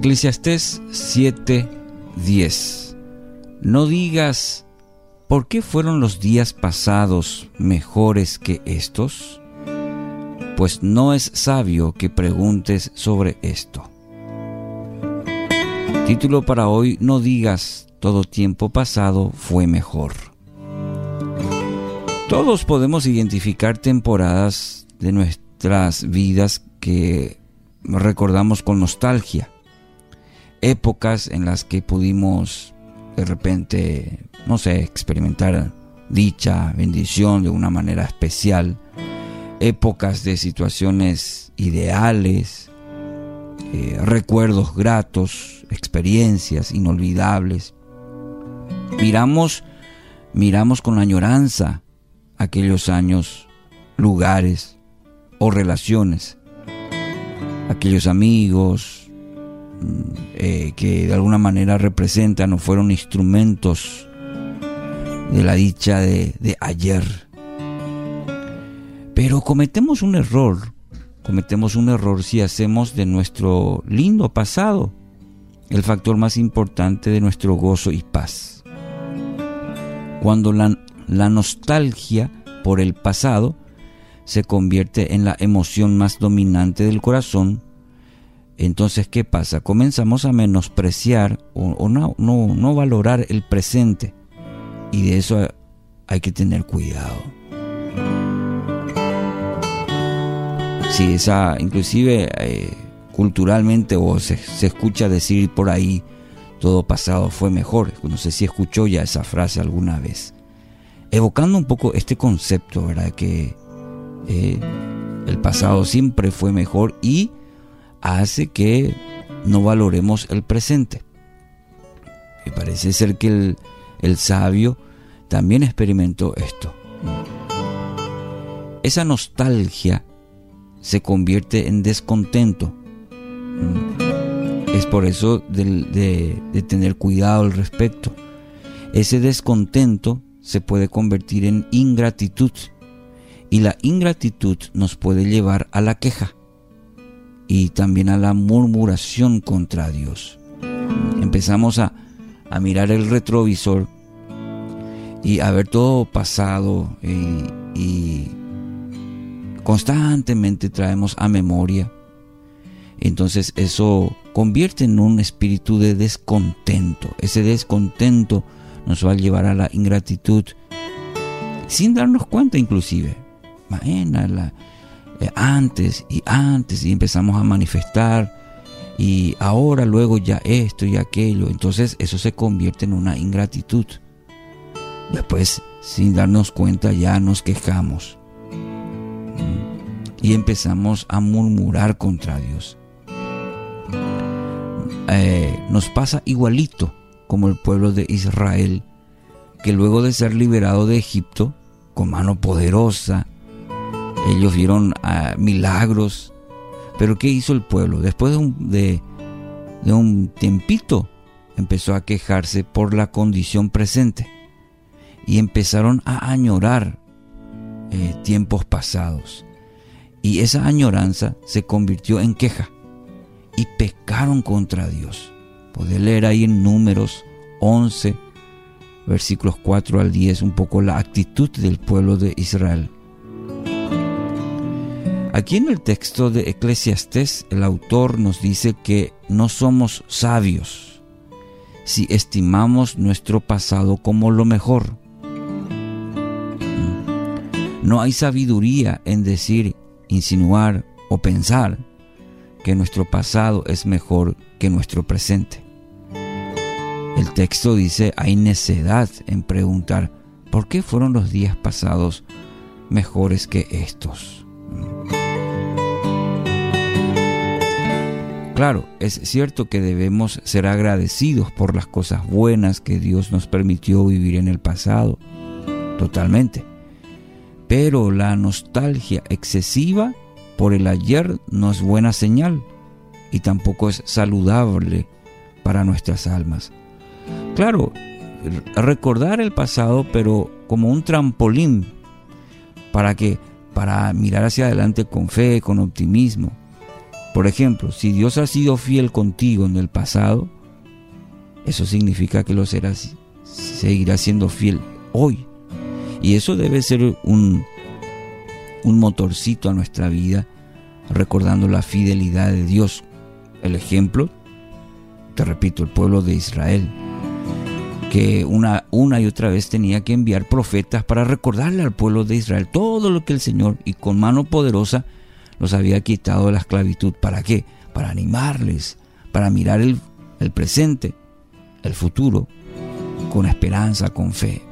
Eclesiastés 7:10 No digas, ¿por qué fueron los días pasados mejores que estos? Pues no es sabio que preguntes sobre esto. Título para hoy, no digas, todo tiempo pasado fue mejor. Todos podemos identificar temporadas de nuestras vidas que recordamos con nostalgia. Épocas en las que pudimos de repente, no sé, experimentar dicha, bendición de una manera especial. Épocas de situaciones ideales, eh, recuerdos gratos, experiencias inolvidables. Miramos, miramos con añoranza aquellos años, lugares o relaciones, aquellos amigos eh, que de alguna manera representan o fueron instrumentos de la dicha de, ayer. Pero cometemos un error, cometemos un error si hacemos de nuestro lindo pasado el factor más importante de nuestro gozo y paz. Cuando la nostalgia por el pasado se convierte en la emoción más dominante del corazón, entonces ¿qué pasa? Comenzamos a menospreciar o, no, no, no, valorar el presente y de eso hay que tener cuidado. Si esa, inclusive eh, culturalmente o se, se escucha decir por ahí, todo pasado fue mejor. No sé si escuchó ya esa frase alguna vez evocando un poco este concepto, ¿verdad? Que eh, el pasado siempre fue mejor y hace que no valoremos el presente. Me parece ser que el, el sabio también experimentó esto. Esa nostalgia se convierte en descontento. Es por eso de, de tener cuidado al respecto. Ese descontento se puede convertir en ingratitud y la ingratitud nos puede llevar a la queja y también a la murmuración contra Dios. Empezamos a, mirar el retrovisor y a ver todo pasado y, constantemente traemos a memoria. Entonces eso convierte en un espíritu de descontento. Ese descontento nos va a llevar a la ingratitud sin darnos cuenta inclusive. la, eh, antes y antes y empezamos a manifestar y ahora luego ya esto y aquello. Entonces eso se convierte en una ingratitud. Después, sin darnos cuenta, ya nos quejamos. Y empezamos a murmurar contra Dios. Eh, nos pasa igualito como el pueblo de Israel, que luego de ser liberado de Egipto, con mano poderosa, ellos vieron ah, milagros. Pero ¿qué hizo el pueblo? Después de un, de, un tiempito, empezó a quejarse por la condición presente y empezaron a añorar eh, tiempos pasados. Y esa añoranza se convirtió en queja y pecaron contra Dios. Poder leer ahí en números 11, versículos 4 al 10, un poco la actitud del pueblo de Israel. Aquí en el texto de Eclesiastés el autor nos dice que no somos sabios si estimamos nuestro pasado como lo mejor. No hay sabiduría en decir, insinuar o pensar que nuestro pasado es mejor que nuestro presente. El texto dice, hay necedad en preguntar, ¿por qué fueron los días pasados mejores que estos? Claro, es cierto que debemos ser agradecidos por las cosas buenas que Dios nos permitió vivir en el pasado, totalmente. Pero la nostalgia excesiva por el ayer no es buena señal y tampoco es saludable para nuestras almas. Claro, recordar el pasado, pero como un trampolín para que para mirar hacia adelante con fe, con optimismo. Por ejemplo, si Dios ha sido fiel contigo en el pasado, eso significa que lo será, seguirá siendo fiel hoy. Y eso debe ser un, un motorcito a nuestra vida, recordando la fidelidad de Dios. El ejemplo, te repito, el pueblo de Israel, que una, una y otra vez tenía que enviar profetas para recordarle al pueblo de Israel todo lo que el Señor, y con mano poderosa, los había quitado la esclavitud. ¿Para qué? Para animarles, para mirar el, el presente, el futuro, con esperanza, con fe.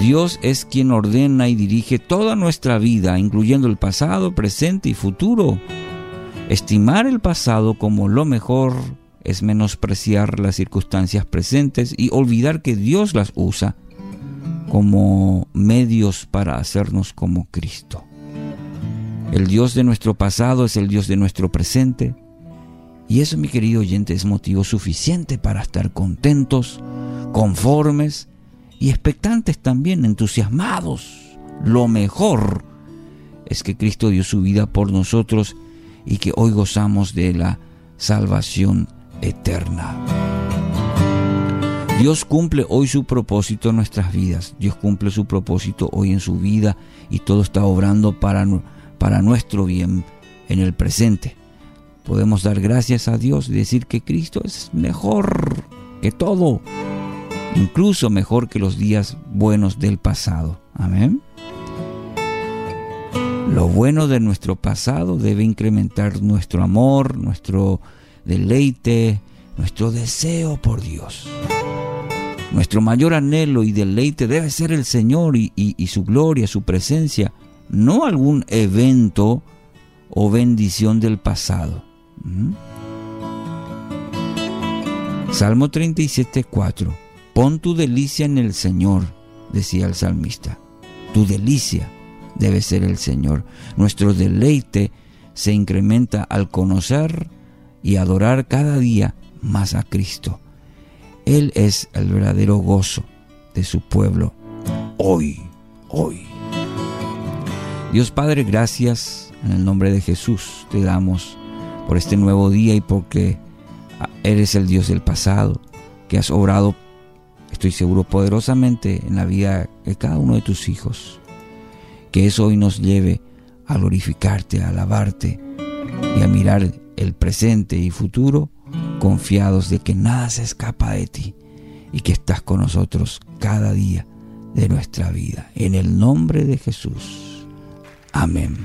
Dios es quien ordena y dirige toda nuestra vida, incluyendo el pasado, presente y futuro. Estimar el pasado como lo mejor es menospreciar las circunstancias presentes y olvidar que Dios las usa como medios para hacernos como Cristo. El Dios de nuestro pasado es el Dios de nuestro presente. Y eso, mi querido oyente, es motivo suficiente para estar contentos, conformes y expectantes también, entusiasmados. Lo mejor es que Cristo dio su vida por nosotros y que hoy gozamos de la salvación eterna. Dios cumple hoy su propósito en nuestras vidas. Dios cumple su propósito hoy en su vida y todo está obrando para, para nuestro bien en el presente. Podemos dar gracias a Dios y decir que Cristo es mejor que todo incluso mejor que los días buenos del pasado. Amén. Lo bueno de nuestro pasado debe incrementar nuestro amor, nuestro deleite, nuestro deseo por Dios. Nuestro mayor anhelo y deleite debe ser el Señor y, su gloria, su presencia, no algún evento o bendición del pasado. ¿Mm? Salmo 37, 4. Pon tu delicia en el Señor, decía el salmista. Tu delicia debe ser el Señor. Nuestro deleite se incrementa al conocer y adorar cada día más a Cristo. Él es el verdadero gozo de su pueblo. Hoy, hoy. Dios Padre, gracias en el nombre de Jesús. Te damos por este nuevo día y porque eres el Dios del pasado, que has obrado estoy seguro poderosamente en la vida de cada uno de tus hijos. Que eso hoy nos lleve a glorificarte, a alabarte y a mirar el presente y futuro confiados de que nada se escapa de ti y que estás con nosotros cada día de nuestra vida. En el nombre de Jesús. Amén.